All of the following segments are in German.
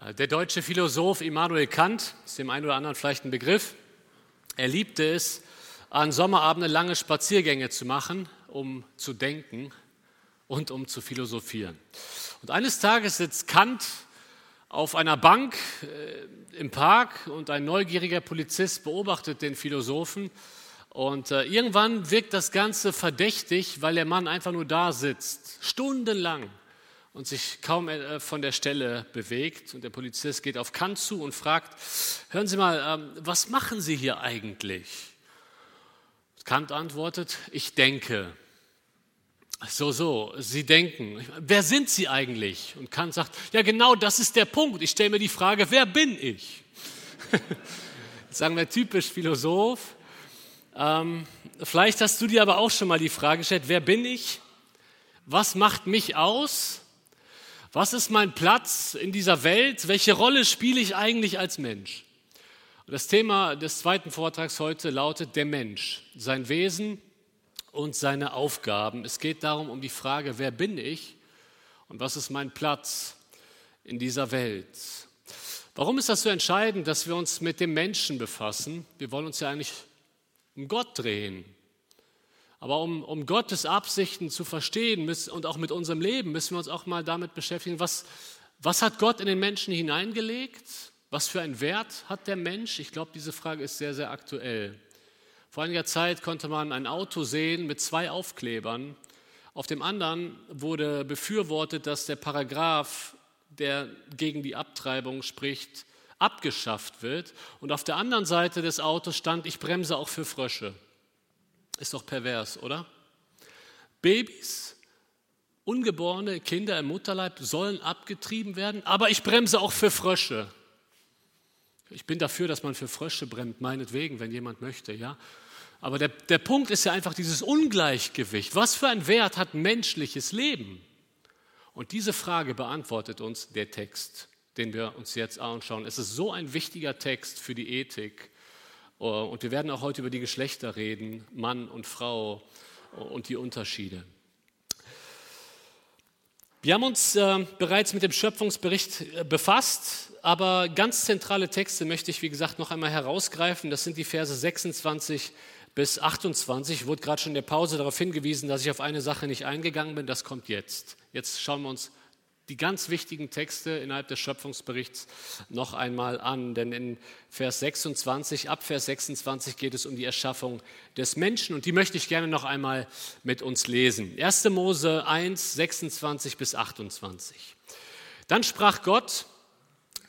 Äh, der deutsche Philosoph Immanuel Kant ist dem einen oder anderen vielleicht ein Begriff. Er liebte es, an Sommerabenden lange Spaziergänge zu machen, um zu denken und um zu philosophieren. Und eines Tages sitzt Kant auf einer Bank äh, im Park und ein neugieriger Polizist beobachtet den Philosophen. Und äh, irgendwann wirkt das Ganze verdächtig, weil der Mann einfach nur da sitzt, stundenlang und sich kaum äh, von der Stelle bewegt. Und der Polizist geht auf Kant zu und fragt, hören Sie mal, ähm, was machen Sie hier eigentlich? Kant antwortet, ich denke. So, so, Sie denken. Wer sind Sie eigentlich? Und Kant sagt, ja genau das ist der Punkt. Ich stelle mir die Frage, wer bin ich? sagen wir typisch Philosoph. Ähm, vielleicht hast du dir aber auch schon mal die Frage gestellt, wer bin ich? Was macht mich aus? Was ist mein Platz in dieser Welt? Welche Rolle spiele ich eigentlich als Mensch? Das Thema des zweiten Vortrags heute lautet der Mensch, sein Wesen und seine Aufgaben. Es geht darum um die Frage, wer bin ich und was ist mein Platz in dieser Welt? Warum ist das so entscheidend, dass wir uns mit dem Menschen befassen? Wir wollen uns ja eigentlich um Gott drehen. Aber um, um Gottes Absichten zu verstehen müssen, und auch mit unserem Leben müssen wir uns auch mal damit beschäftigen, was, was hat Gott in den Menschen hineingelegt? Was für einen Wert hat der Mensch? Ich glaube, diese Frage ist sehr, sehr aktuell. Vor einiger Zeit konnte man ein Auto sehen mit zwei Aufklebern. Auf dem anderen wurde befürwortet, dass der Paragraph, der gegen die Abtreibung spricht, abgeschafft wird. Und auf der anderen Seite des Autos stand, ich bremse auch für Frösche. Ist doch pervers, oder? Babys, ungeborene Kinder im Mutterleib sollen abgetrieben werden, aber ich bremse auch für Frösche. Ich bin dafür, dass man für Frösche bremst, meinetwegen, wenn jemand möchte, ja. Aber der, der Punkt ist ja einfach dieses Ungleichgewicht. Was für einen Wert hat menschliches Leben? Und diese Frage beantwortet uns der Text, den wir uns jetzt anschauen. Es ist so ein wichtiger Text für die Ethik und wir werden auch heute über die Geschlechter reden, Mann und Frau äh, und die Unterschiede. Wir haben uns äh, bereits mit dem Schöpfungsbericht äh, befasst, aber ganz zentrale Texte möchte ich, wie gesagt, noch einmal herausgreifen. Das sind die Verse 26 bis 28. Ich wurde gerade schon in der Pause darauf hingewiesen, dass ich auf eine Sache nicht eingegangen bin. Das kommt jetzt. Jetzt schauen wir uns die ganz wichtigen Texte innerhalb des Schöpfungsberichts noch einmal an. Denn in Vers 26, ab Vers 26 geht es um die Erschaffung des Menschen und die möchte ich gerne noch einmal mit uns lesen. 1. Mose 1, 26 bis 28. Dann sprach Gott,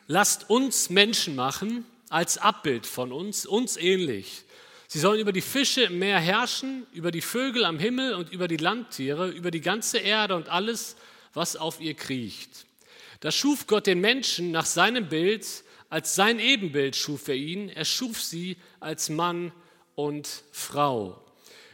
lasst uns Menschen machen als Abbild von uns, uns ähnlich. Sie sollen über die Fische im Meer herrschen, über die Vögel am Himmel und über die Landtiere, über die ganze Erde und alles, was auf ihr kriecht. Da schuf Gott den Menschen nach seinem Bild, als sein Ebenbild schuf er ihn, er schuf sie als Mann und Frau.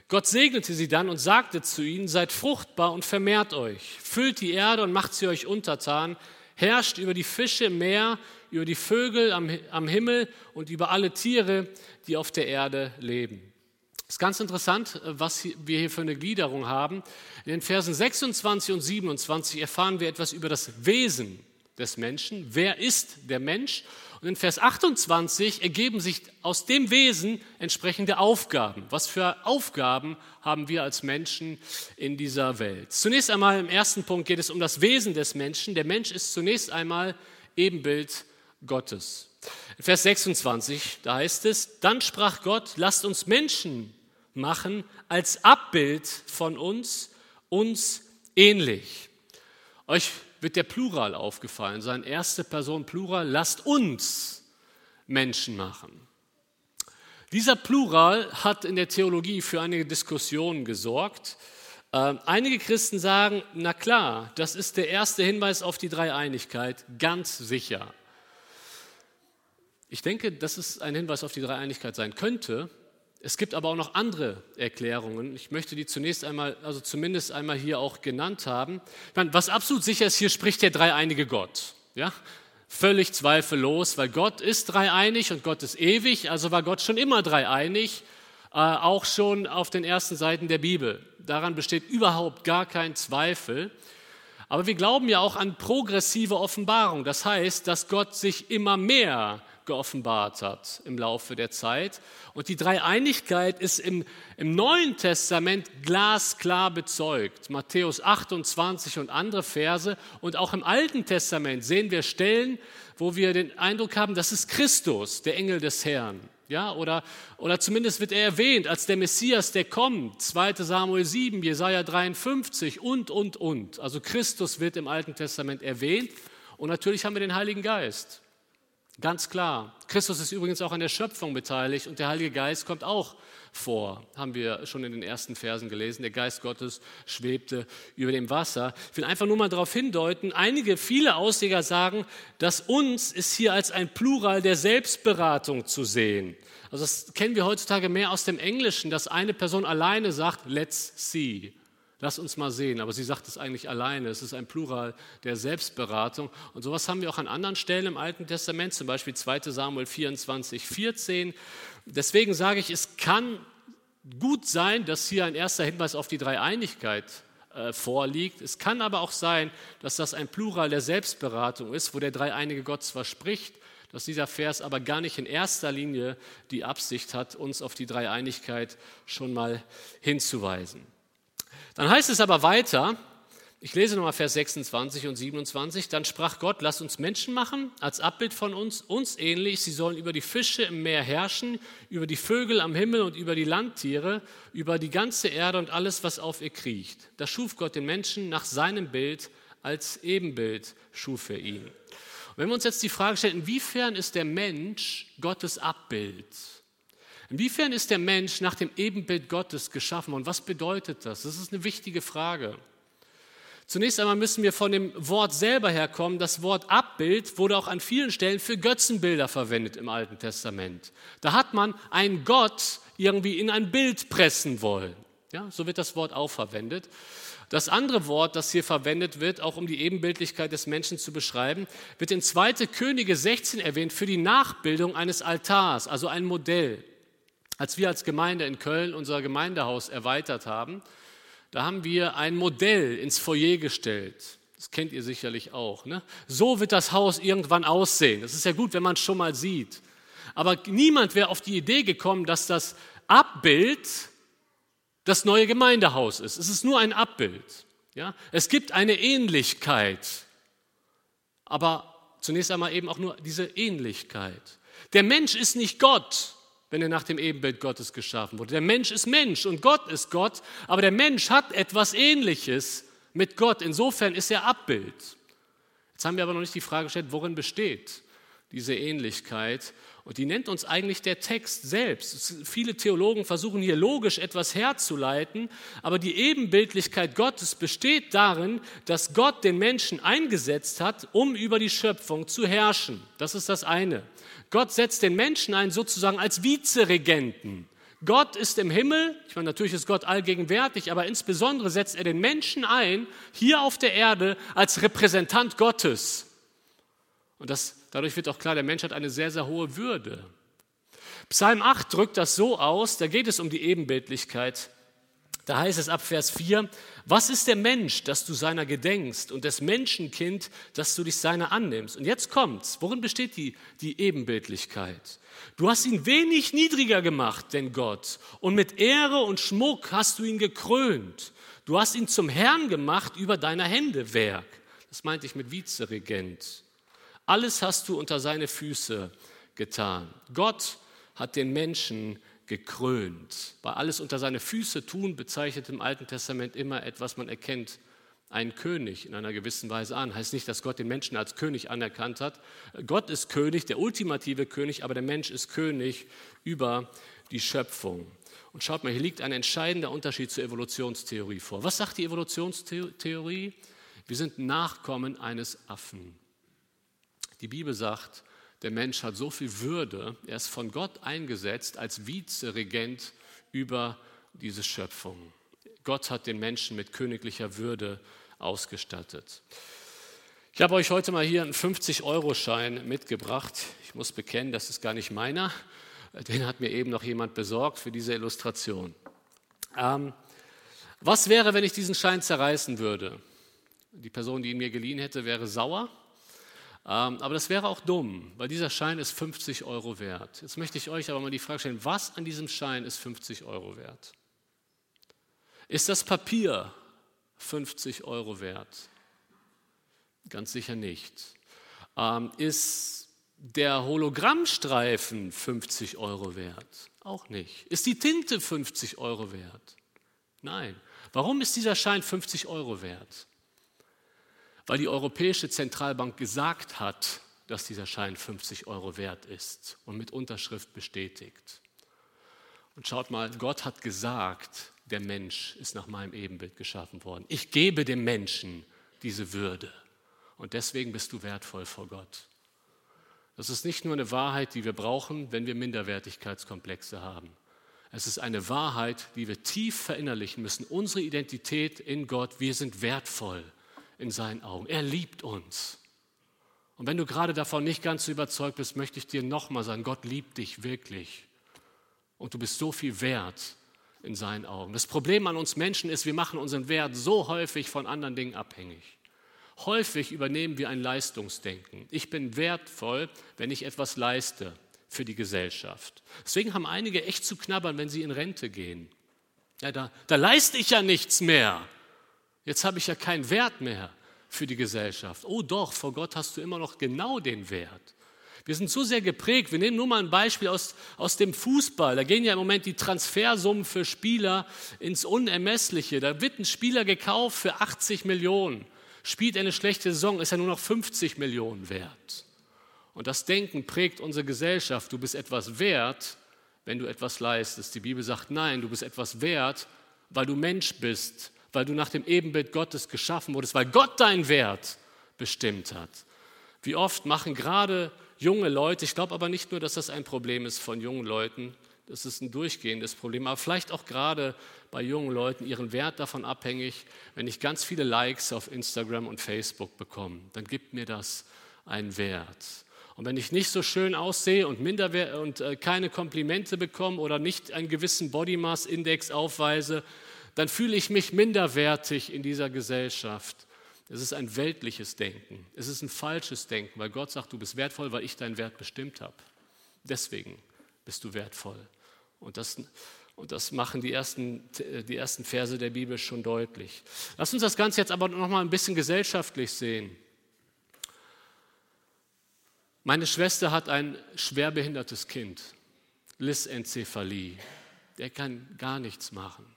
Gott segnete sie dann und sagte zu ihnen, seid fruchtbar und vermehrt euch, füllt die Erde und macht sie euch untertan, herrscht über die Fische im Meer, über die Vögel am, am Himmel und über alle Tiere, die auf der Erde leben. Es ist ganz interessant, äh, was wir hier für eine Gliederung haben. In den Versen 26 und 27 erfahren wir etwas über das Wesen des Menschen. Wer ist der Mensch? Und in Vers 28 ergeben sich aus dem Wesen entsprechende Aufgaben. Was für Aufgaben haben wir als Menschen in dieser Welt? Zunächst einmal im ersten Punkt geht es um das Wesen des Menschen. Der Mensch ist zunächst einmal Ebenbild Gottes. In Vers 26, da heißt es, dann sprach Gott, lasst uns Menschen machen als Abbild von uns, uns ähnlich. Euch wird der Plural aufgefallen sein, erste Person Plural, lasst uns Menschen machen. Dieser Plural hat in der Theologie für einige Diskussionen gesorgt. Ähm, einige Christen sagen, na klar, das ist der erste Hinweis auf die Dreieinigkeit, ganz sicher. Ich denke, dass es ein Hinweis auf die Dreieinigkeit sein könnte. Es gibt aber auch noch andere Erklärungen. Ich möchte die zunächst einmal, also zumindest einmal hier auch genannt haben. Meine, was absolut sicher ist, hier spricht der dreieinige Gott. Ja? Völlig zweifellos, weil Gott ist dreieinig und Gott ist ewig, also war Gott schon immer dreieinig, äh, auch schon auf den ersten Seiten der Bibel. Daran besteht überhaupt gar kein Zweifel. Aber wir glauben ja auch an progressive Offenbarung. Das heißt, dass Gott sich immer mehr geoffenbart hat im Laufe der Zeit. Und die Dreieinigkeit ist im, im Neuen Testament glasklar bezeugt. Matthäus 28 und andere Verse. Und auch im Alten Testament sehen wir Stellen, wo wir den Eindruck haben, das ist Christus, der Engel des Herrn. Ja, oder, oder zumindest wird er erwähnt als der Messias, der kommt. 2 Samuel 7, Jesaja 53 und, und, und. Also Christus wird im Alten Testament erwähnt. Und natürlich haben wir den Heiligen Geist. Ganz klar. Christus ist übrigens auch an der Schöpfung beteiligt und der Heilige Geist kommt auch vor, haben wir schon in den ersten Versen gelesen. Der Geist Gottes schwebte über dem Wasser. Ich will einfach nur mal darauf hindeuten, einige, viele Ausleger sagen, dass uns ist hier als ein Plural der Selbstberatung zu sehen. Also das kennen wir heutzutage mehr aus dem Englischen, dass eine Person alleine sagt, let's see. Lass uns mal sehen. Aber sie sagt es eigentlich alleine. Es ist ein Plural der Selbstberatung. Und sowas haben wir auch an anderen Stellen im Alten Testament, zum Beispiel 2 Samuel 24, 14. Deswegen sage ich, es kann gut sein, dass hier ein erster Hinweis auf die Dreieinigkeit äh, vorliegt. Es kann aber auch sein, dass das ein Plural der Selbstberatung ist, wo der dreieinige Gott zwar spricht, dass dieser Vers aber gar nicht in erster Linie die Absicht hat, uns auf die Dreieinigkeit schon mal hinzuweisen. Dann heißt es aber weiter, ich lese nochmal Vers 26 und 27, dann sprach Gott, lass uns Menschen machen, als Abbild von uns, uns ähnlich, sie sollen über die Fische im Meer herrschen, über die Vögel am Himmel und über die Landtiere, über die ganze Erde und alles, was auf ihr kriecht. Da schuf Gott den Menschen nach seinem Bild, als Ebenbild schuf er ihn. Und wenn wir uns jetzt die Frage stellen, inwiefern ist der Mensch Gottes Abbild? Inwiefern ist der Mensch nach dem Ebenbild Gottes geschaffen und was bedeutet das? Das ist eine wichtige Frage. Zunächst einmal müssen wir von dem Wort selber herkommen. Das Wort Abbild wurde auch an vielen Stellen für Götzenbilder verwendet im Alten Testament. Da hat man einen Gott irgendwie in ein Bild pressen wollen. Ja, so wird das Wort auch verwendet. Das andere Wort, das hier verwendet wird, auch um die Ebenbildlichkeit des Menschen zu beschreiben, wird in 2. Könige 16 erwähnt für die Nachbildung eines Altars, also ein Modell. Als wir als Gemeinde in Köln unser Gemeindehaus erweitert haben, da haben wir ein Modell ins Foyer gestellt. Das kennt ihr sicherlich auch. Ne? So wird das Haus irgendwann aussehen. Das ist ja gut, wenn man es schon mal sieht. Aber niemand wäre auf die Idee gekommen, dass das Abbild das neue Gemeindehaus ist. Es ist nur ein Abbild. Ja? Es gibt eine Ähnlichkeit, aber zunächst einmal eben auch nur diese Ähnlichkeit. Der Mensch ist nicht Gott wenn er nach dem Ebenbild Gottes geschaffen wurde. Der Mensch ist Mensch und Gott ist Gott, aber der Mensch hat etwas Ähnliches mit Gott. Insofern ist er Abbild. Jetzt haben wir aber noch nicht die Frage gestellt, worin besteht diese Ähnlichkeit. Und die nennt uns eigentlich der Text selbst. Viele Theologen versuchen hier logisch etwas herzuleiten, aber die Ebenbildlichkeit Gottes besteht darin, dass Gott den Menschen eingesetzt hat, um über die Schöpfung zu herrschen. Das ist das eine. Gott setzt den Menschen ein sozusagen als Vizeregenten. Gott ist im Himmel, ich meine, natürlich ist Gott allgegenwärtig, aber insbesondere setzt er den Menschen ein, hier auf der Erde, als Repräsentant Gottes. Und das, dadurch wird auch klar, der Mensch hat eine sehr, sehr hohe Würde. Psalm 8 drückt das so aus, da geht es um die Ebenbildlichkeit. Da heißt es ab Vers 4, was ist der Mensch, dass du seiner gedenkst und des Menschenkind, dass du dich seiner annimmst? Und jetzt kommt's. Worin besteht die, die Ebenbildlichkeit? Du hast ihn wenig niedriger gemacht, denn Gott, und mit Ehre und Schmuck hast du ihn gekrönt. Du hast ihn zum Herrn gemacht über deiner Hände Werk. Das meinte ich mit Vizeregent. Alles hast du unter seine Füße getan. Gott hat den Menschen gekrönt. Bei alles unter seine Füße tun bezeichnet im Alten Testament immer etwas, man erkennt einen König in einer gewissen Weise an. Heißt nicht, dass Gott den Menschen als König anerkannt hat. Gott ist König, der ultimative König, aber der Mensch ist König über die Schöpfung. Und schaut mal, hier liegt ein entscheidender Unterschied zur Evolutionstheorie vor. Was sagt die Evolutionstheorie? Wir sind Nachkommen eines Affen. Die Bibel sagt, der Mensch hat so viel Würde, er ist von Gott eingesetzt als Vizeregent über diese Schöpfung. Gott hat den Menschen mit königlicher Würde ausgestattet. Ich habe euch heute mal hier einen 50-Euro-Schein mitgebracht. Ich muss bekennen, das ist gar nicht meiner. Den hat mir eben noch jemand besorgt für diese Illustration. Ähm, was wäre, wenn ich diesen Schein zerreißen würde? Die Person, die ihn mir geliehen hätte, wäre sauer. Ähm, aber das wäre auch dumm, weil dieser Schein ist 50 Euro wert. Jetzt möchte ich euch aber mal die Frage stellen, was an diesem Schein ist 50 Euro wert? Ist das Papier 50 Euro wert? Ganz sicher nicht. Ähm, ist der Hologrammstreifen 50 Euro wert? Auch nicht. Ist die Tinte 50 Euro wert? Nein. Warum ist dieser Schein 50 Euro wert? Weil die Europäische Zentralbank gesagt hat, dass dieser Schein 50 Euro wert ist und mit Unterschrift bestätigt. Und schaut mal, Gott hat gesagt, der Mensch ist nach meinem Ebenbild geschaffen worden. Ich gebe dem Menschen diese Würde. Und deswegen bist du wertvoll vor Gott. Das ist nicht nur eine Wahrheit, die wir brauchen, wenn wir Minderwertigkeitskomplexe haben. Es ist eine Wahrheit, die wir tief verinnerlichen müssen. Unsere Identität in Gott, wir sind wertvoll in seinen Augen. Er liebt uns. Und wenn du gerade davon nicht ganz so überzeugt bist, möchte ich dir nochmal sagen, Gott liebt dich wirklich. Und du bist so viel wert in seinen Augen. Das Problem an uns Menschen ist, wir machen unseren Wert so häufig von anderen Dingen abhängig. Häufig übernehmen wir ein Leistungsdenken. Ich bin wertvoll, wenn ich etwas leiste für die Gesellschaft. Deswegen haben einige echt zu knabbern, wenn sie in Rente gehen. Ja, da, da leiste ich ja nichts mehr. Jetzt habe ich ja keinen Wert mehr für die Gesellschaft. Oh doch, vor Gott hast du immer noch genau den Wert. Wir sind so sehr geprägt. Wir nehmen nur mal ein Beispiel aus, aus dem Fußball. Da gehen ja im Moment die Transfersummen für Spieler ins Unermessliche. Da wird ein Spieler gekauft für 80 Millionen. Spielt eine schlechte Saison, ist er nur noch 50 Millionen wert. Und das Denken prägt unsere Gesellschaft. Du bist etwas wert, wenn du etwas leistest. Die Bibel sagt, nein, du bist etwas wert, weil du Mensch bist, weil du nach dem Ebenbild Gottes geschaffen wurdest, weil Gott deinen Wert bestimmt hat. Wie oft machen gerade junge Leute, ich glaube aber nicht nur, dass das ein Problem ist von jungen Leuten, das ist ein durchgehendes Problem, aber vielleicht auch gerade bei jungen Leuten ihren Wert davon abhängig, wenn ich ganz viele Likes auf Instagram und Facebook bekomme, dann gibt mir das einen Wert. Und wenn ich nicht so schön aussehe und, und äh, keine Komplimente bekomme oder nicht einen gewissen Body Mass Index aufweise, dann fühle ich mich minderwertig in dieser Gesellschaft. Es ist ein weltliches Denken. Es ist ein falsches Denken, weil Gott sagt, du bist wertvoll, weil ich deinen Wert bestimmt habe. Deswegen bist du wertvoll. Und das, und das machen die ersten, die ersten Verse der Bibel schon deutlich. Lass uns das Ganze jetzt aber noch mal ein bisschen gesellschaftlich sehen. Meine Schwester hat ein schwerbehindertes Kind, Lysencephalie. Der kann gar nichts machen.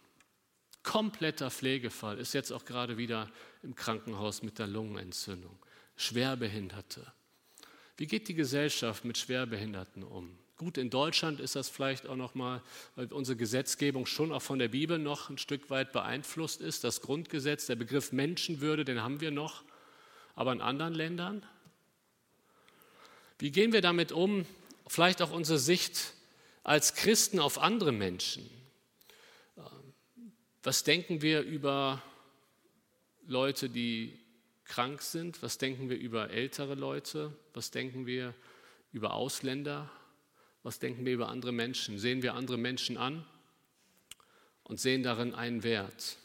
Kompletter Pflegefall, ist jetzt auch gerade wieder im Krankenhaus mit der Lungenentzündung. Schwerbehinderte. Wie geht die Gesellschaft mit Schwerbehinderten um? Gut, in Deutschland ist das vielleicht auch noch mal, weil unsere Gesetzgebung schon auch von der Bibel noch ein Stück weit beeinflusst ist. Das Grundgesetz, der Begriff Menschenwürde, den haben wir noch. Aber in anderen Ländern? Wie gehen wir damit um? Vielleicht auch unsere Sicht als Christen auf andere Menschen. Was denken wir über Leute, die krank sind? Was denken wir über ältere Leute? Was denken wir über Ausländer? Was denken wir über andere Menschen? Sehen wir andere Menschen an und sehen darin einen Wert?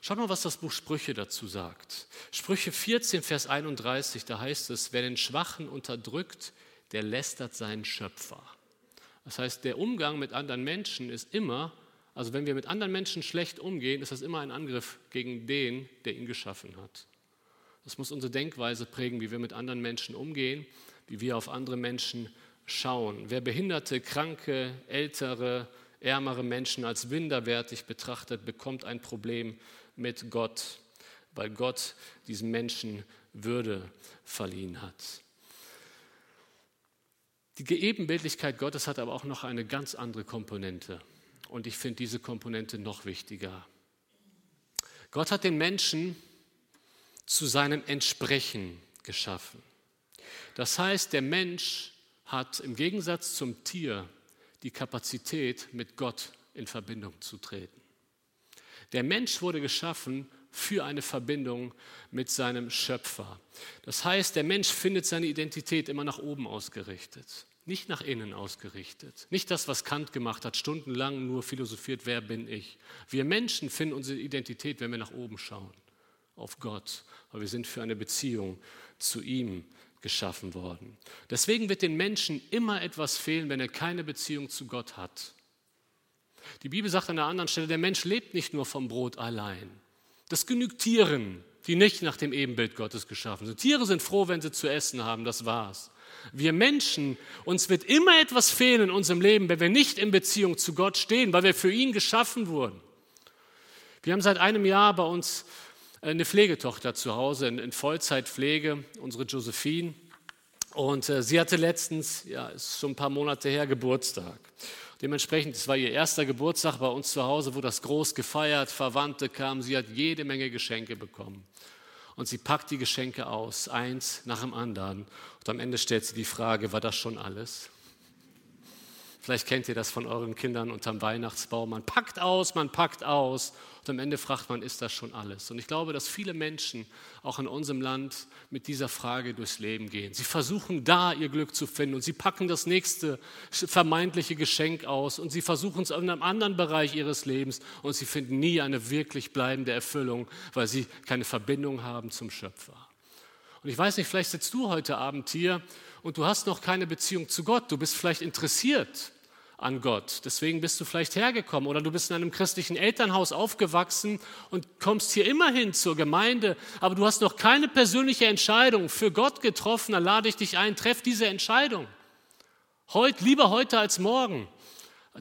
Schaut mal, was das Buch Sprüche dazu sagt. Sprüche 14, Vers 31, da heißt es, wer den Schwachen unterdrückt, der lästert seinen Schöpfer. Das heißt, der Umgang mit anderen Menschen ist immer also wenn wir mit anderen Menschen schlecht umgehen, ist das immer ein Angriff gegen den, der ihn geschaffen hat. Das muss unsere Denkweise prägen, wie wir mit anderen Menschen umgehen, wie wir auf andere Menschen schauen. Wer behinderte, kranke, ältere, ärmere Menschen als minderwertig betrachtet, bekommt ein Problem mit Gott, weil Gott diesem Menschen Würde verliehen hat. Die Ebenbildlichkeit Gottes hat aber auch noch eine ganz andere Komponente. Und ich finde diese Komponente noch wichtiger. Gott hat den Menschen zu seinem Entsprechen geschaffen. Das heißt, der Mensch hat im Gegensatz zum Tier die Kapazität, mit Gott in Verbindung zu treten. Der Mensch wurde geschaffen für eine Verbindung mit seinem Schöpfer. Das heißt, der Mensch findet seine Identität immer nach oben ausgerichtet nicht nach innen ausgerichtet. Nicht das, was Kant gemacht hat, stundenlang nur philosophiert, wer bin ich. Wir Menschen finden unsere Identität, wenn wir nach oben schauen, auf Gott, weil wir sind für eine Beziehung zu ihm geschaffen worden. Deswegen wird den Menschen immer etwas fehlen, wenn er keine Beziehung zu Gott hat. Die Bibel sagt an einer anderen Stelle, der Mensch lebt nicht nur vom Brot allein. Das genügt Tieren, die nicht nach dem Ebenbild Gottes geschaffen sind. Tiere sind froh, wenn sie zu essen haben, das war's. Wir Menschen, uns wird immer etwas fehlen in unserem Leben, wenn wir nicht in Beziehung zu Gott stehen, weil wir für ihn geschaffen wurden. Wir haben seit einem Jahr bei uns eine Pflegetochter zu Hause in, Vollzeitpflege, unsere Josephine. Und äh, sie hatte letztens, ja, ist schon ein paar Monate her, Geburtstag. Dementsprechend, es war ihr erster Geburtstag bei uns zu Hause, wo das groß gefeiert, Verwandte kamen, sie hat jede Menge Geschenke bekommen. Und sie packt die Geschenke aus, eins nach dem anderen. Und am Ende stellt sie die Frage, war das schon alles? Vielleicht kennt ihr das von euren Kindern unterm Weihnachtsbaum. Man packt aus, man packt aus und am Ende fragt man, ist das schon alles? Und ich glaube, dass viele Menschen auch in unserem Land mit dieser Frage durchs Leben gehen. Sie versuchen da ihr Glück zu finden und sie packen das nächste vermeintliche Geschenk aus und sie versuchen es in einem anderen Bereich ihres Lebens und sie finden nie eine wirklich bleibende Erfüllung, weil sie keine Verbindung haben zum Schöpfer. Und ich weiß nicht, vielleicht sitzt du heute Abend hier und du hast noch keine Beziehung zu Gott. Du bist vielleicht interessiert an Gott. Deswegen bist du vielleicht hergekommen oder du bist in einem christlichen Elternhaus aufgewachsen und kommst hier immerhin zur Gemeinde, aber du hast noch keine persönliche Entscheidung für Gott getroffen. Dann lade ich dich ein, treff diese Entscheidung. Heute, lieber heute als morgen.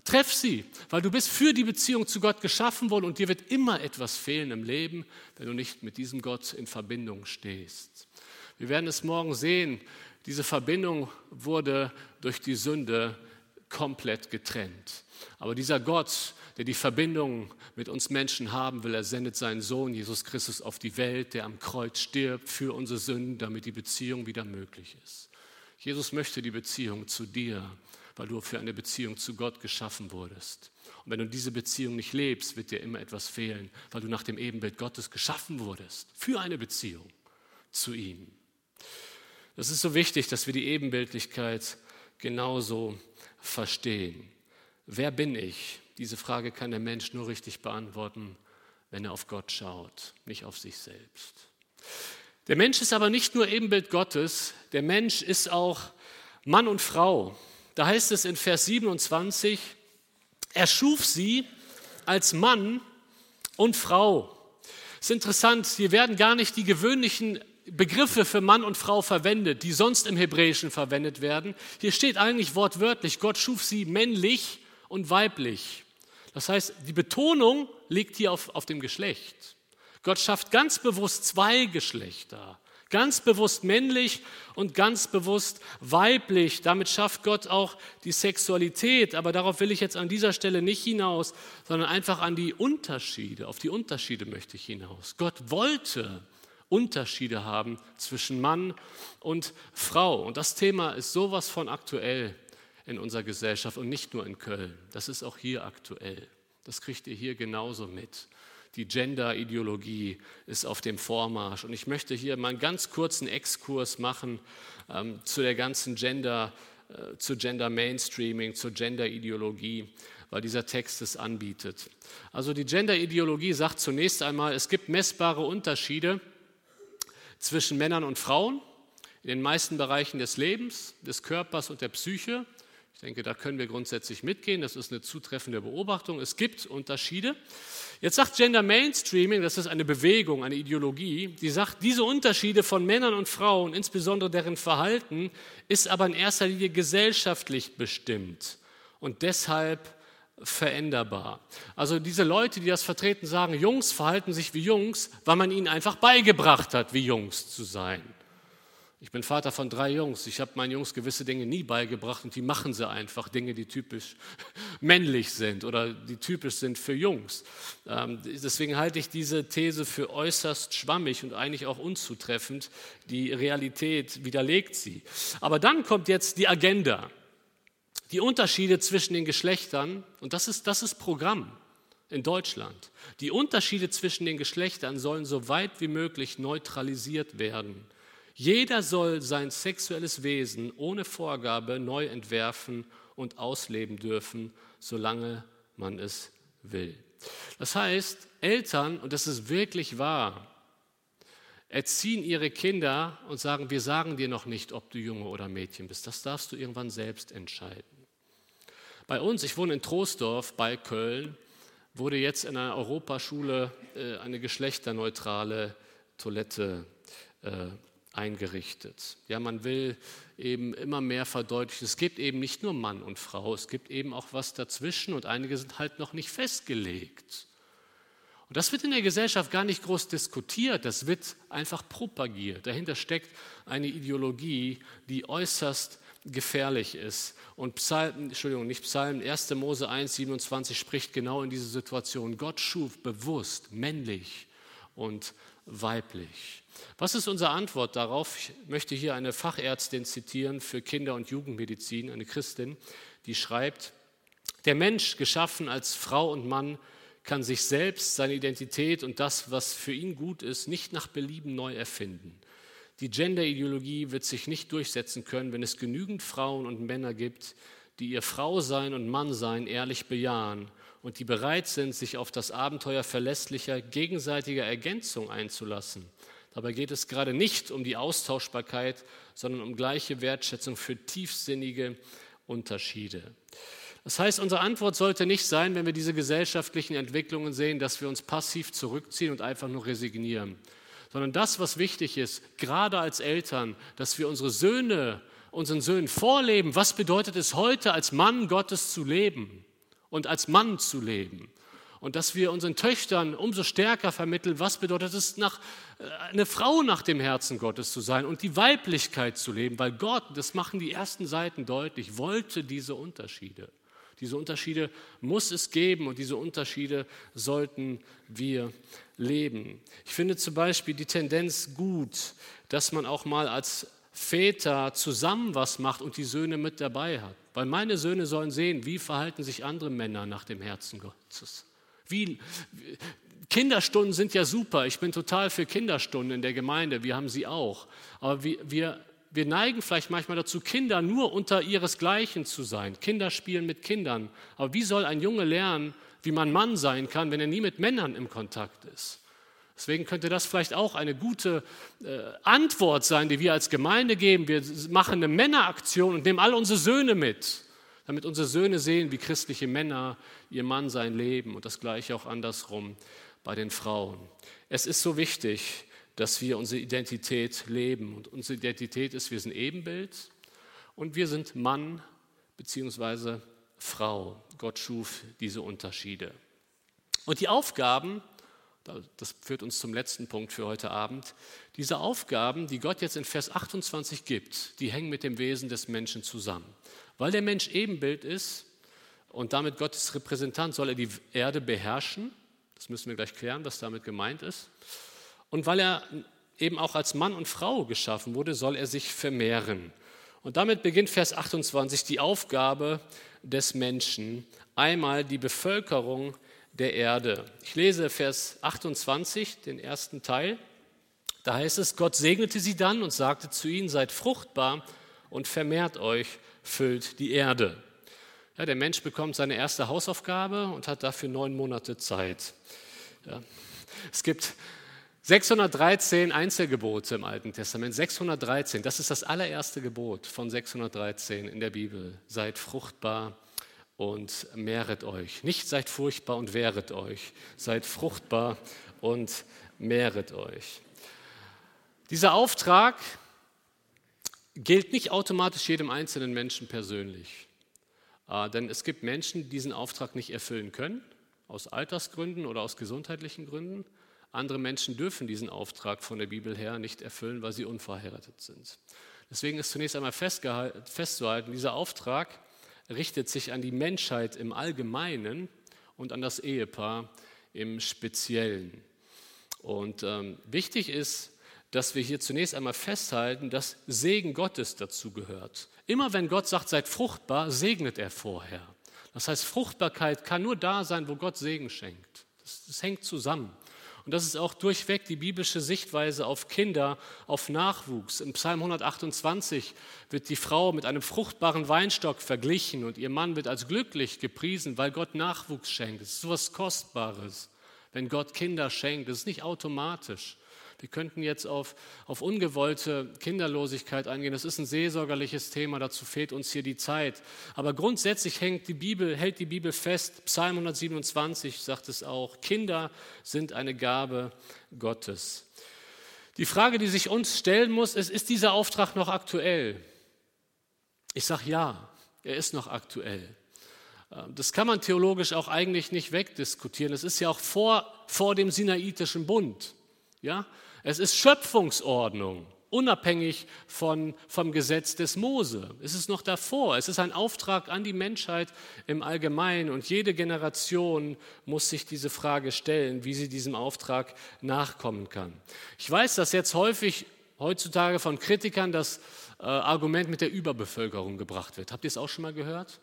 Treff sie, weil du bist für die Beziehung zu Gott geschaffen worden und dir wird immer etwas fehlen im Leben, wenn du nicht mit diesem Gott in Verbindung stehst. Wir werden es morgen sehen. Diese Verbindung wurde durch die Sünde komplett getrennt. Aber dieser Gott, der die Verbindung mit uns Menschen haben will, er sendet seinen Sohn Jesus Christus auf die Welt, der am Kreuz stirbt für unsere Sünden, damit die Beziehung wieder möglich ist. Jesus möchte die Beziehung zu dir, weil du für eine Beziehung zu Gott geschaffen wurdest. Und wenn du diese Beziehung nicht lebst, wird dir immer etwas fehlen, weil du nach dem Ebenbild Gottes geschaffen wurdest, für eine Beziehung zu ihm. Das ist so wichtig, dass wir die Ebenbildlichkeit genauso verstehen. Wer bin ich? Diese Frage kann der Mensch nur richtig beantworten, wenn er auf Gott schaut, nicht auf sich selbst. Der Mensch ist aber nicht nur Ebenbild Gottes, der Mensch ist auch Mann und Frau. Da heißt es in Vers 27, er schuf sie als Mann und Frau. Es ist interessant, hier werden gar nicht die gewöhnlichen Begriffe für Mann und Frau verwendet, die sonst im Hebräischen verwendet werden. Hier steht eigentlich wortwörtlich, Gott schuf sie männlich und weiblich. Das heißt, die Betonung liegt hier auf, auf dem Geschlecht. Gott schafft ganz bewusst zwei Geschlechter. Ganz bewusst männlich und ganz bewusst weiblich. Damit schafft Gott auch die Sexualität. Aber darauf will ich jetzt an dieser Stelle nicht hinaus, sondern einfach an die Unterschiede. Auf die Unterschiede möchte ich hinaus. Gott wollte, Unterschiede haben zwischen Mann und Frau. Und das Thema ist sowas von aktuell in unserer Gesellschaft und nicht nur in Köln. Das ist auch hier aktuell. Das kriegt ihr hier genauso mit. Die Gender-Ideologie ist auf dem Vormarsch. Und ich möchte hier mal einen ganz kurzen Exkurs machen ähm, zu der ganzen Gender, äh, zu Gender Mainstreaming, zur Gender-Ideologie, weil dieser Text es anbietet. Also die Gender-Ideologie sagt zunächst einmal, es gibt messbare Unterschiede zwischen Männern und Frauen in den meisten Bereichen des Lebens, des Körpers und der Psyche. Ich denke, da können wir grundsätzlich mitgehen. Das ist eine zutreffende Beobachtung. Es gibt Unterschiede. Jetzt sagt Gender Mainstreaming, das ist eine Bewegung, eine Ideologie, die sagt, diese Unterschiede von Männern und Frauen, insbesondere deren Verhalten, ist aber in erster Linie gesellschaftlich bestimmt und deshalb veränderbar. Also diese Leute, die das vertreten, sagen, Jungs verhalten sich wie Jungs, weil man ihnen einfach beigebracht hat, wie Jungs zu sein. Ich bin Vater von drei Jungs. Ich habe meinen Jungs gewisse Dinge nie beigebracht und die machen sie einfach, Dinge, die typisch männlich sind oder die typisch sind für Jungs. Ähm, deswegen halte ich diese These für äußerst schwammig und eigentlich auch unzutreffend. Die Realität widerlegt sie. Aber dann kommt jetzt die Agenda die Unterschiede zwischen den Geschlechtern, und das ist, das ist Programm in Deutschland, die Unterschiede zwischen den Geschlechtern sollen so weit wie möglich neutralisiert werden. Jeder soll sein sexuelles Wesen ohne Vorgabe neu entwerfen und ausleben dürfen, solange man es will. Das heißt, Eltern, und das ist wirklich wahr, erziehen ihre Kinder und sagen, wir sagen dir noch nicht, ob du Junge oder Mädchen bist. Das darfst du irgendwann selbst entscheiden. Bei uns, ich wohne in Troisdorf bei Köln, wurde jetzt in einer Europaschule äh, eine geschlechterneutrale Toilette äh, eingerichtet. Ja, man will eben immer mehr verdeutlichen, es gibt eben nicht nur Mann und Frau, es gibt eben auch was dazwischen und einige sind halt noch nicht festgelegt. Und das wird in der Gesellschaft gar nicht groß diskutiert, das wird einfach propagiert. Dahinter steckt eine Ideologie, die äußerst gefährlich ist. Und Psalm, Entschuldigung, nicht Psalm, 1. Mose 1, 27 spricht genau in diese Situation. Gott schuf bewusst männlich und weiblich. Was ist unsere Antwort darauf? Ich möchte hier eine Fachärztin zitieren für Kinder- und Jugendmedizin, eine Christin, die schreibt, der Mensch, geschaffen als Frau und Mann, kann sich selbst, seine Identität und das, was für ihn gut ist, nicht nach Belieben neu erfinden. Die Gender-Ideologie wird sich nicht durchsetzen können, wenn es genügend Frauen und Männer gibt, die ihr Frausein und Mannsein ehrlich bejahen und die bereit sind, sich auf das Abenteuer verlässlicher, gegenseitiger Ergänzung einzulassen. Dabei geht es gerade nicht um die Austauschbarkeit, sondern um gleiche Wertschätzung für tiefsinnige Unterschiede. Das heißt, unsere Antwort sollte nicht sein, wenn wir diese gesellschaftlichen Entwicklungen sehen, dass wir uns passiv zurückziehen und einfach nur resignieren, sondern das, was wichtig ist, gerade als Eltern, dass wir unsere Söhne, unseren Söhnen vorleben, was bedeutet es heute als Mann Gottes zu leben und als Mann zu leben. Und dass wir unseren Töchtern umso stärker vermitteln, was bedeutet es, nach, äh, eine Frau nach dem Herzen Gottes zu sein und die Weiblichkeit zu leben, weil Gott, das machen die ersten Seiten deutlich, wollte diese Unterschiede. Diese Unterschiede muss es geben und diese Unterschiede sollten wir leben. Ich finde zum Beispiel die Tendenz gut, dass man auch mal als Väter zusammen was macht und die Söhne mit dabei hat. Weil meine Söhne sollen sehen, wie verhalten sich andere Männer nach dem Herzen Gottes. Wie, Kinderstunden sind ja super. Ich bin total für Kinderstunden in der Gemeinde. Wir haben sie auch. Aber wir, wir wir neigen vielleicht manchmal dazu, Kinder nur unter ihresgleichen zu sein. Kinder spielen mit Kindern. Aber wie soll ein Junge lernen, wie man Mann sein kann, wenn er nie mit Männern im Kontakt ist? Deswegen könnte das vielleicht auch eine gute äh, Antwort sein, die wir als Gemeinde geben. Wir machen eine Männeraktion und nehmen alle unsere Söhne mit, damit unsere Söhne sehen, wie christliche Männer ihr Mann sein leben und das gleiche auch andersrum bei den Frauen. Es ist so wichtig, dass wir unsere Identität leben. Und unsere Identität ist, wir sind Ebenbild und wir sind Mann bzw. Frau. Gott schuf diese Unterschiede. Und die Aufgaben, das führt uns zum letzten Punkt für heute Abend, diese Aufgaben, die Gott jetzt in Vers 28 gibt, die hängen mit dem Wesen des Menschen zusammen. Weil der Mensch Ebenbild ist und damit Gottes Repräsentant, soll er die Erde beherrschen. Das müssen wir gleich klären, was damit gemeint ist. Und weil er eben auch als Mann und Frau geschaffen wurde, soll er sich vermehren. Und damit beginnt Vers 28 die Aufgabe des Menschen, einmal die Bevölkerung der Erde. Ich lese Vers 28, den ersten Teil. Da heißt es, Gott segnete sie dann und sagte zu ihnen, seid fruchtbar und vermehrt euch, füllt die Erde. Ja, der Mensch bekommt seine erste Hausaufgabe und hat dafür neun Monate Zeit. Ja. Es gibt 613 Einzelgebote im Alten Testament, 613, das ist das allererste Gebot von 613 in der Bibel. Seid fruchtbar und mehret euch. Nicht seid furchtbar und wehret euch, seid fruchtbar und mehret euch. Dieser Auftrag gilt nicht automatisch jedem einzelnen Menschen persönlich. Äh, denn es gibt Menschen, die diesen Auftrag nicht erfüllen können, aus Altersgründen oder aus gesundheitlichen Gründen. Andere Menschen dürfen diesen Auftrag von der Bibel her nicht erfüllen, weil sie unverheiratet sind. Deswegen ist zunächst einmal festzuhalten, dieser Auftrag richtet sich an die Menschheit im Allgemeinen und an das Ehepaar im Speziellen. Und ähm, wichtig ist, dass wir hier zunächst einmal festhalten, dass Segen Gottes dazu gehört. Immer wenn Gott sagt, seid fruchtbar, segnet er vorher. Das heißt, Fruchtbarkeit kann nur da sein, wo Gott Segen schenkt. Das, das hängt zusammen. Und das ist auch durchweg die biblische Sichtweise auf Kinder, auf Nachwuchs. Im Psalm 128 wird die Frau mit einem fruchtbaren Weinstock verglichen und ihr Mann wird als glücklich gepriesen, weil Gott Nachwuchs schenkt. Das ist so etwas Kostbares, wenn Gott Kinder schenkt. Das ist nicht automatisch. Wir könnten jetzt auf, auf ungewollte Kinderlosigkeit eingehen. Das ist ein seelsorgerliches Thema, dazu fehlt uns hier die Zeit. Aber grundsätzlich hängt die Bibel, hält die Bibel fest, Psalm 127 sagt es auch, Kinder sind eine Gabe Gottes. Die Frage, die sich uns stellen muss, ist, ist dieser Auftrag noch aktuell? Ich sage ja, er ist noch aktuell. Ähm, das kann man theologisch auch eigentlich nicht wegdiskutieren. Es ist ja auch vor, vor dem Sinaitischen Bund. Ja? Es ist Schöpfungsordnung, unabhängig von, vom Gesetz des Mose. Es ist noch davor. Es ist ein Auftrag an die Menschheit im Allgemeinen und jede Generation muss sich diese Frage stellen, wie sie diesem Auftrag nachkommen kann. Ich weiß, dass jetzt häufig heutzutage von Kritikern das äh, Argument mit der Überbevölkerung gebracht wird. Habt ihr es auch schon mal gehört?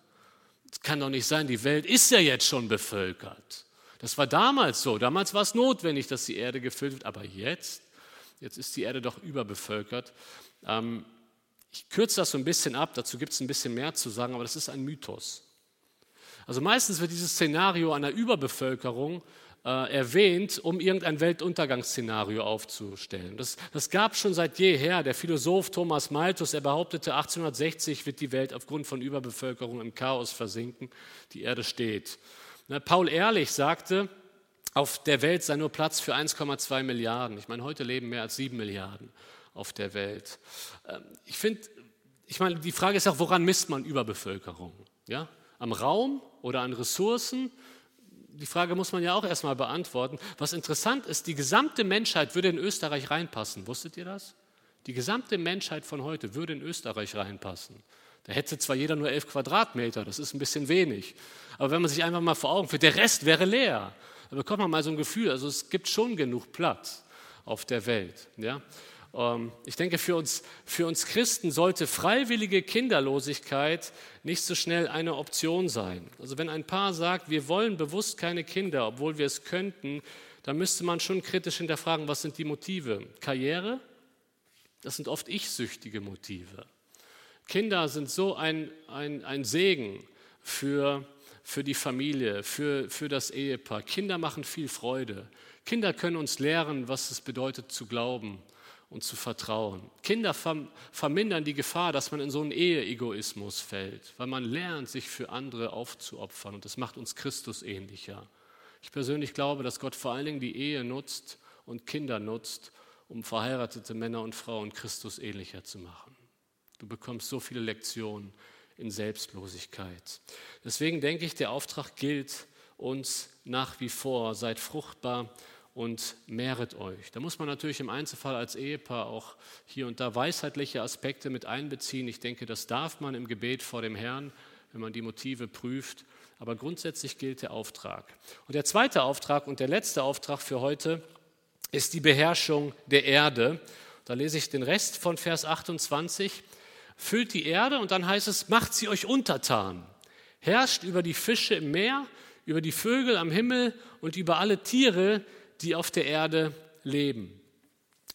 Es kann doch nicht sein, die Welt ist ja jetzt schon bevölkert. Das war damals so. Damals war es notwendig, dass die Erde gefüllt wird. Aber jetzt, jetzt ist die Erde doch überbevölkert. Ähm, ich kürze das so ein bisschen ab, dazu gibt es ein bisschen mehr zu sagen, aber das ist ein Mythos. Also meistens wird dieses Szenario einer Überbevölkerung äh, erwähnt, um irgendein Weltuntergangsszenario aufzustellen. Das, das gab schon seit jeher. Der Philosoph Thomas Malthus, er behauptete, 1860 wird die Welt aufgrund von Überbevölkerung im Chaos versinken. Die Erde steht. Paul Ehrlich sagte, auf der Welt sei nur Platz für 1,2 Milliarden. Ich meine, heute leben mehr als 7 Milliarden auf der Welt. Ähm, ich finde, ich meine, die Frage ist auch, woran misst man Überbevölkerung? Ja? Am Raum oder an Ressourcen die Frage muss man ja auch erstmal beantworten. Was interessant ist, die gesamte Menschheit würde in Österreich reinpassen. Wusstet ihr das? Die gesamte Menschheit von heute würde in Österreich reinpassen. Da hätte zwar jeder nur elf Quadratmeter, das ist ein bisschen wenig. Aber wenn man sich einfach mal vor Augen führt, der Rest wäre leer. Da bekommt man mal so ein Gefühl, also es gibt schon genug Platz auf der Welt. Ja? Ähm, ich denke, für uns, für uns Christen sollte freiwillige Kinderlosigkeit nicht so schnell eine Option sein. Also wenn ein Paar sagt, wir wollen bewusst keine Kinder, obwohl wir es könnten, dann müsste man schon kritisch hinterfragen, was sind die Motive? Karriere? Das sind oft ich-süchtige Motive. Kinder sind so ein, ein, ein Segen für, für die Familie, für, für das Ehepaar. Kinder machen viel Freude. Kinder können uns lehren, was es bedeutet zu glauben und zu vertrauen. Kinder vermindern die Gefahr, dass man in so einen Eheegoismus fällt, weil man lernt, sich für andere aufzuopfern und das macht uns Christus ähnlicher. Ich persönlich glaube, dass Gott vor allen Dingen die Ehe nutzt und Kinder nutzt, um verheiratete Männer und Frauen Christus ähnlicher zu machen. Du bekommst so viele Lektionen in Selbstlosigkeit. Deswegen denke ich, der Auftrag gilt uns nach wie vor. Seid fruchtbar und mehret euch. Da muss man natürlich im Einzelfall als Ehepaar auch hier und da weisheitliche Aspekte mit einbeziehen. Ich denke, das darf man im Gebet vor dem Herrn, wenn man die Motive prüft. Aber grundsätzlich gilt der Auftrag. Und der zweite Auftrag und der letzte Auftrag für heute ist die Beherrschung der Erde. Da lese ich den Rest von Vers 28. Füllt die Erde und dann heißt es, macht sie euch untertan. Herrscht über die Fische im Meer, über die Vögel am Himmel und über alle Tiere, die auf der Erde leben.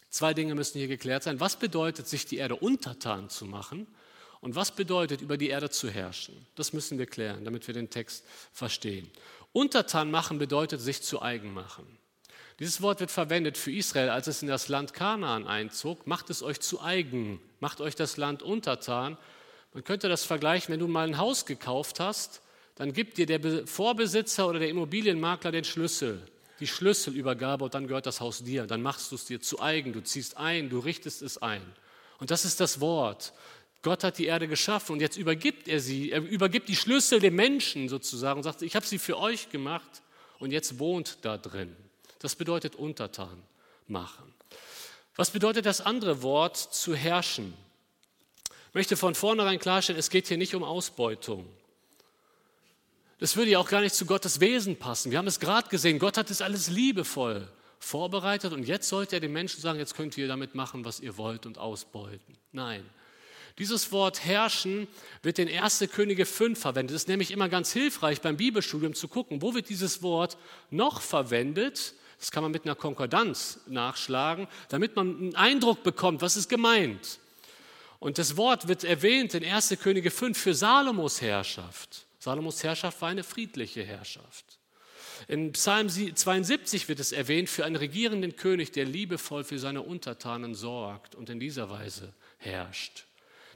Zwei Dinge müssen hier geklärt sein. Was bedeutet, sich die Erde untertan zu machen? Und was bedeutet, über die Erde zu herrschen? Das müssen wir klären, damit wir den Text verstehen. Untertan machen bedeutet, sich zu eigen machen. Dieses Wort wird verwendet für Israel, als es in das Land Kanaan einzog. Macht es euch zu eigen, macht euch das Land untertan. Man könnte das vergleichen, wenn du mal ein Haus gekauft hast, dann gibt dir der Vorbesitzer oder der Immobilienmakler den Schlüssel die Schlüsselübergabe und dann gehört das Haus dir. Dann machst du es dir zu eigen, du ziehst ein, du richtest es ein. Und das ist das Wort. Gott hat die Erde geschaffen und jetzt übergibt er sie, er übergibt die Schlüssel dem Menschen sozusagen und sagt, ich habe sie für euch gemacht und jetzt wohnt da drin. Das bedeutet untertan machen. Was bedeutet das andere Wort zu herrschen? Ich möchte von vornherein klarstellen, es geht hier nicht um Ausbeutung. Das würde ja auch gar nicht zu Gottes Wesen passen. Wir haben es gerade gesehen, Gott hat es alles liebevoll vorbereitet und jetzt sollte er den Menschen sagen, jetzt könnt ihr damit machen, was ihr wollt und ausbeuten. Nein. Dieses Wort herrschen wird in 1. Könige 5 verwendet. Es ist nämlich immer ganz hilfreich beim Bibelstudium zu gucken, wo wird dieses Wort noch verwendet. Das kann man mit einer Konkordanz nachschlagen, damit man einen Eindruck bekommt, was ist gemeint. Und das Wort wird erwähnt in 1. Könige 5 für Salomos Herrschaft. Salomos Herrschaft war eine friedliche Herrschaft. In Psalm 72 wird es erwähnt, für einen regierenden König, der liebevoll für seine Untertanen sorgt und in dieser Weise herrscht.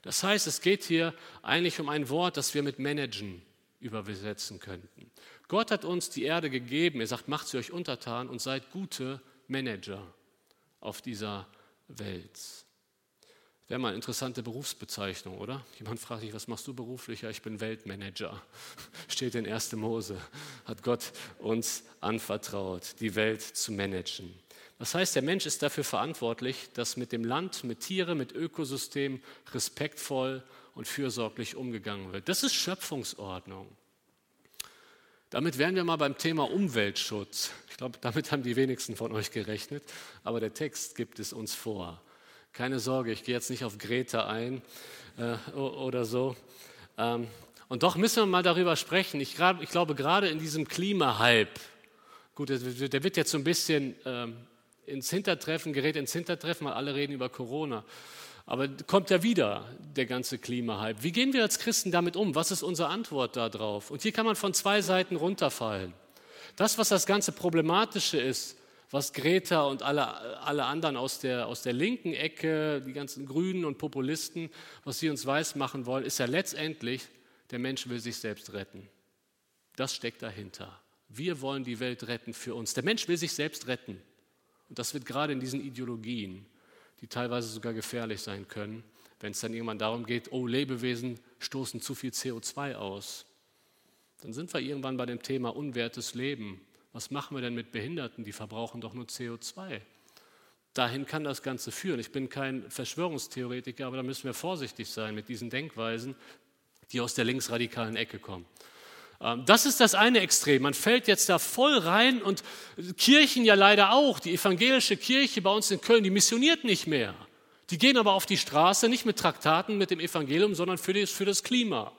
Das heißt, es geht hier eigentlich um ein Wort, das wir mit managen übersetzen könnten. Gott hat uns die Erde gegeben. Er sagt, macht sie euch untertan und seid gute Manager auf dieser Welt. Wäre mal eine interessante Berufsbezeichnung, oder? Jemand fragt sich, was machst du beruflich? Ja, ich bin Weltmanager. Steht in 1. Mose. Hat Gott uns anvertraut, die Welt zu managen. Das heißt, der Mensch ist dafür verantwortlich, dass mit dem Land, mit Tieren, mit Ökosystemen respektvoll und fürsorglich umgegangen wird. Das ist Schöpfungsordnung. Damit wären wir mal beim Thema Umweltschutz. Ich glaube, damit haben die wenigsten von euch gerechnet, aber der Text gibt es uns vor. Keine Sorge, ich gehe jetzt nicht auf Greta ein äh, oder so. Ähm, und doch müssen wir mal darüber sprechen. Ich, ich glaube, gerade in diesem Klimahype, gut, der wird jetzt so ein bisschen ähm, ins Hintertreffen, gerät ins Hintertreffen, weil alle reden über Corona. Aber kommt ja wieder der ganze Klimahype. Wie gehen wir als Christen damit um? Was ist unsere Antwort darauf? Und hier kann man von zwei Seiten runterfallen. Das, was das ganze Problematische ist, was Greta und alle, alle anderen aus der, aus der linken Ecke, die ganzen Grünen und Populisten, was sie uns weismachen wollen, ist ja letztendlich, der Mensch will sich selbst retten. Das steckt dahinter. Wir wollen die Welt retten für uns. Der Mensch will sich selbst retten. Und das wird gerade in diesen Ideologien, die teilweise sogar gefährlich sein können, wenn es dann irgendwann darum geht, oh, Lebewesen stoßen zu viel CO2 aus. Dann sind wir irgendwann bei dem Thema unwertes Leben. Was machen wir denn mit Behinderten? Die verbrauchen doch nur CO2. Dahin kann das Ganze führen. Ich bin kein Verschwörungstheoretiker, aber da müssen wir vorsichtig sein mit diesen Denkweisen, die aus der linksradikalen Ecke kommen. Ähm, das ist das eine Extrem. Man fällt jetzt da voll rein und Kirchen ja leider auch. Die evangelische Kirche bei uns in Köln, die missioniert nicht mehr. Die gehen aber auf die Straße, nicht mit Traktaten, mit dem Evangelium, sondern für das, für das Klima.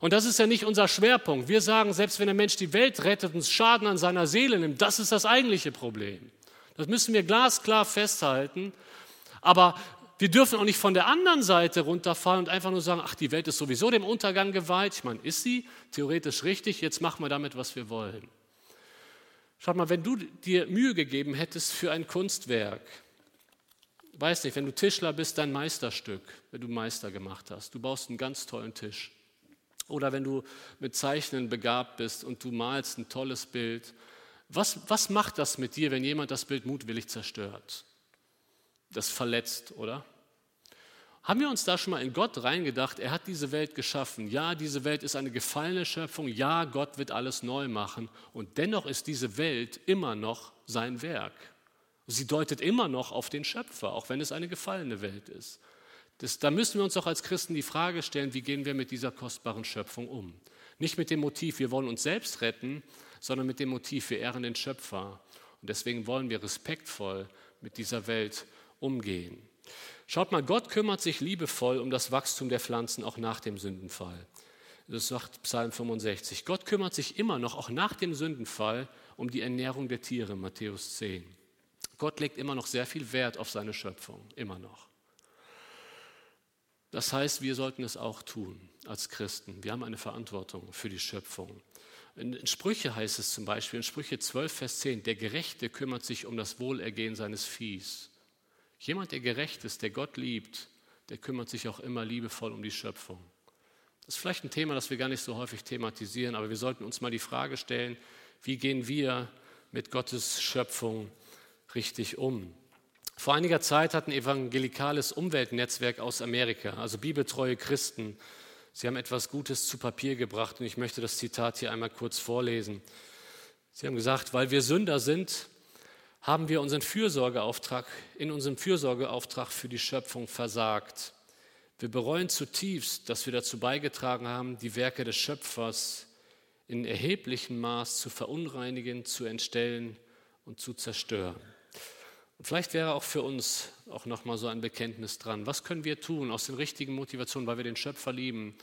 Und das ist ja nicht unser Schwerpunkt. Wir sagen, selbst wenn der Mensch die Welt rettet und Schaden an seiner Seele nimmt, das ist das eigentliche Problem. Das müssen wir glasklar festhalten. Aber wir dürfen auch nicht von der anderen Seite runterfallen und einfach nur sagen, ach, die Welt ist sowieso dem Untergang geweiht. Ich meine, ist sie theoretisch richtig, jetzt machen wir damit, was wir wollen. Schaut mal, wenn du dir Mühe gegeben hättest für ein Kunstwerk, weiß nicht, wenn du Tischler bist, dein Meisterstück, wenn du Meister gemacht hast, du baust einen ganz tollen Tisch. Oder wenn du mit Zeichnen begabt bist und du malst ein tolles Bild, was, was macht das mit dir, wenn jemand das Bild mutwillig zerstört? Das verletzt, oder? Haben wir uns da schon mal in Gott reingedacht? Er hat diese Welt geschaffen. Ja, diese Welt ist eine gefallene Schöpfung. Ja, Gott wird alles neu machen. Und dennoch ist diese Welt immer noch sein Werk. Sie deutet immer noch auf den Schöpfer, auch wenn es eine gefallene Welt ist. Das, da müssen wir uns doch als Christen die Frage stellen, wie gehen wir mit dieser kostbaren Schöpfung um? Nicht mit dem Motiv, wir wollen uns selbst retten, sondern mit dem Motiv, wir ehren den Schöpfer. Und deswegen wollen wir respektvoll mit dieser Welt umgehen. Schaut mal, Gott kümmert sich liebevoll um das Wachstum der Pflanzen auch nach dem Sündenfall. Das sagt Psalm 65. Gott kümmert sich immer noch, auch nach dem Sündenfall, um die Ernährung der Tiere, Matthäus 10. Gott legt immer noch sehr viel Wert auf seine Schöpfung, immer noch. Das heißt, wir sollten es auch tun als Christen. Wir haben eine Verantwortung für die Schöpfung. In Sprüche heißt es zum Beispiel, in Sprüche 12, Vers 10, der Gerechte kümmert sich um das Wohlergehen seines Viehs. Jemand, der gerecht ist, der Gott liebt, der kümmert sich auch immer liebevoll um die Schöpfung. Das ist vielleicht ein Thema, das wir gar nicht so häufig thematisieren, aber wir sollten uns mal die Frage stellen, wie gehen wir mit Gottes Schöpfung richtig um? Vor einiger Zeit hat ein evangelikales Umweltnetzwerk aus Amerika, also bibeltreue Christen, sie haben etwas Gutes zu Papier gebracht und ich möchte das Zitat hier einmal kurz vorlesen. Sie haben gesagt, weil wir Sünder sind, haben wir unseren Fürsorgeauftrag, in unserem Fürsorgeauftrag für die Schöpfung versagt. Wir bereuen zutiefst, dass wir dazu beigetragen haben, die Werke des Schöpfers in erheblichem Maß zu verunreinigen, zu entstellen und zu zerstören. Und vielleicht wäre auch für uns auch noch mal so ein Bekenntnis dran. Was können wir tun aus den richtigen Motivationen, weil wir den Schöpfer lieben,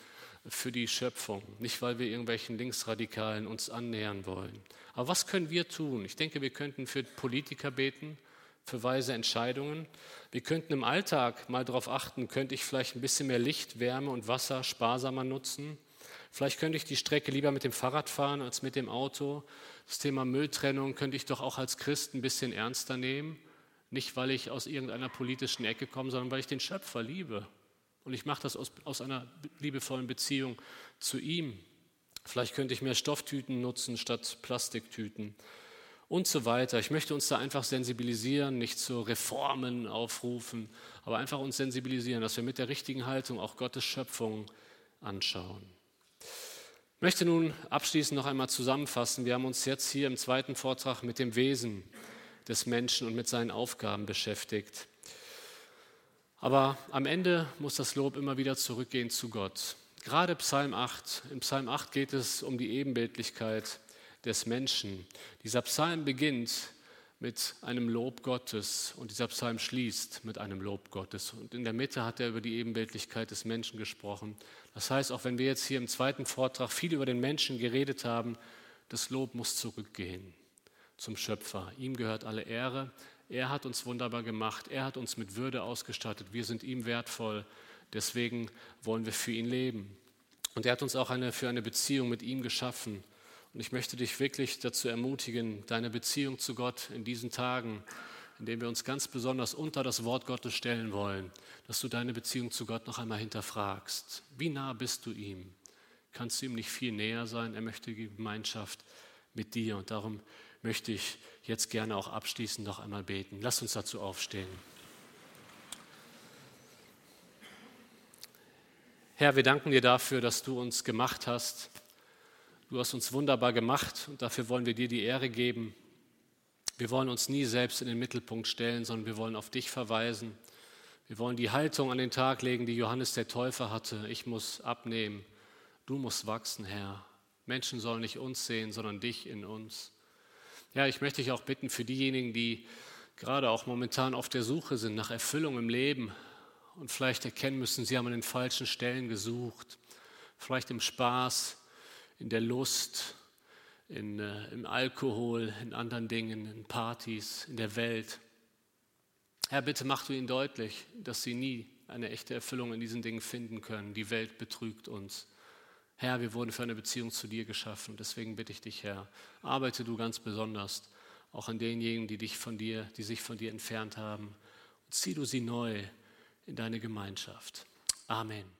für die Schöpfung, nicht weil wir irgendwelchen Linksradikalen uns annähern wollen. Aber was können wir tun? Ich denke, wir könnten für Politiker beten, für weise Entscheidungen. Wir könnten im Alltag mal darauf achten, könnte ich vielleicht ein bisschen mehr Licht, Wärme und Wasser sparsamer nutzen? Vielleicht könnte ich die Strecke lieber mit dem Fahrrad fahren als mit dem Auto. Das Thema Mülltrennung könnte ich doch auch als Christ ein bisschen ernster nehmen. Nicht, weil ich aus irgendeiner politischen Ecke komme, sondern weil ich den Schöpfer liebe. Und ich mache das aus, aus einer liebevollen Beziehung zu ihm. Vielleicht könnte ich mehr Stofftüten nutzen statt Plastiktüten und so weiter. Ich möchte uns da einfach sensibilisieren, nicht zu Reformen aufrufen, aber einfach uns sensibilisieren, dass wir mit der richtigen Haltung auch Gottes Schöpfung anschauen. Ich möchte nun abschließend noch einmal zusammenfassen. Wir haben uns jetzt hier im zweiten Vortrag mit dem Wesen des Menschen und mit seinen Aufgaben beschäftigt. Aber am Ende muss das Lob immer wieder zurückgehen zu Gott. Gerade Psalm 8. Im Psalm 8 geht es um die Ebenbildlichkeit des Menschen. Dieser Psalm beginnt mit einem Lob Gottes und dieser Psalm schließt mit einem Lob Gottes. Und in der Mitte hat er über die Ebenbildlichkeit des Menschen gesprochen. Das heißt, auch wenn wir jetzt hier im zweiten Vortrag viel über den Menschen geredet haben, das Lob muss zurückgehen zum Schöpfer. Ihm gehört alle Ehre. Er hat uns wunderbar gemacht. Er hat uns mit Würde ausgestattet. Wir sind ihm wertvoll. Deswegen wollen wir für ihn leben. Und er hat uns auch eine, für eine Beziehung mit ihm geschaffen. Und ich möchte dich wirklich dazu ermutigen, deine Beziehung zu Gott in diesen Tagen, in denen wir uns ganz besonders unter das Wort Gottes stellen wollen, dass du deine Beziehung zu Gott noch einmal hinterfragst. Wie nah bist du ihm? Kannst du ihm nicht viel näher sein? Er möchte Gemeinschaft mit dir. Und darum möchte ich jetzt gerne auch abschließend noch einmal beten. Lass uns dazu aufstehen. Herr, wir danken dir dafür, dass du uns gemacht hast Du hast uns wunderbar gemacht und dafür wollen wir dir die Ehre geben. Wir wollen uns nie selbst in den Mittelpunkt stellen, sondern wir wollen auf dich verweisen. Wir wollen die Haltung an den Tag legen, die Johannes der Täufer hatte. Ich muss abnehmen, du musst wachsen, Herr. Menschen sollen nicht uns sehen, sondern dich in uns. Ja, ich möchte dich auch bitten für diejenigen, die gerade auch momentan auf der Suche sind nach Erfüllung im Leben und vielleicht erkennen müssen, sie haben an den falschen Stellen gesucht, vielleicht im Spaß, in der Lust, in, äh, im Alkohol, in anderen Dingen, in Partys, in der Welt. Herr, bitte mach du ihnen deutlich, dass sie nie eine echte Erfüllung in diesen Dingen finden können. Die Welt betrügt uns. Herr, wir wurden für eine Beziehung zu dir geschaffen. Deswegen bitte ich dich, Herr, arbeite du ganz besonders auch an denjenigen, die dich von dir, die sich von dir entfernt haben. Und zieh du sie neu in deine Gemeinschaft. Amen.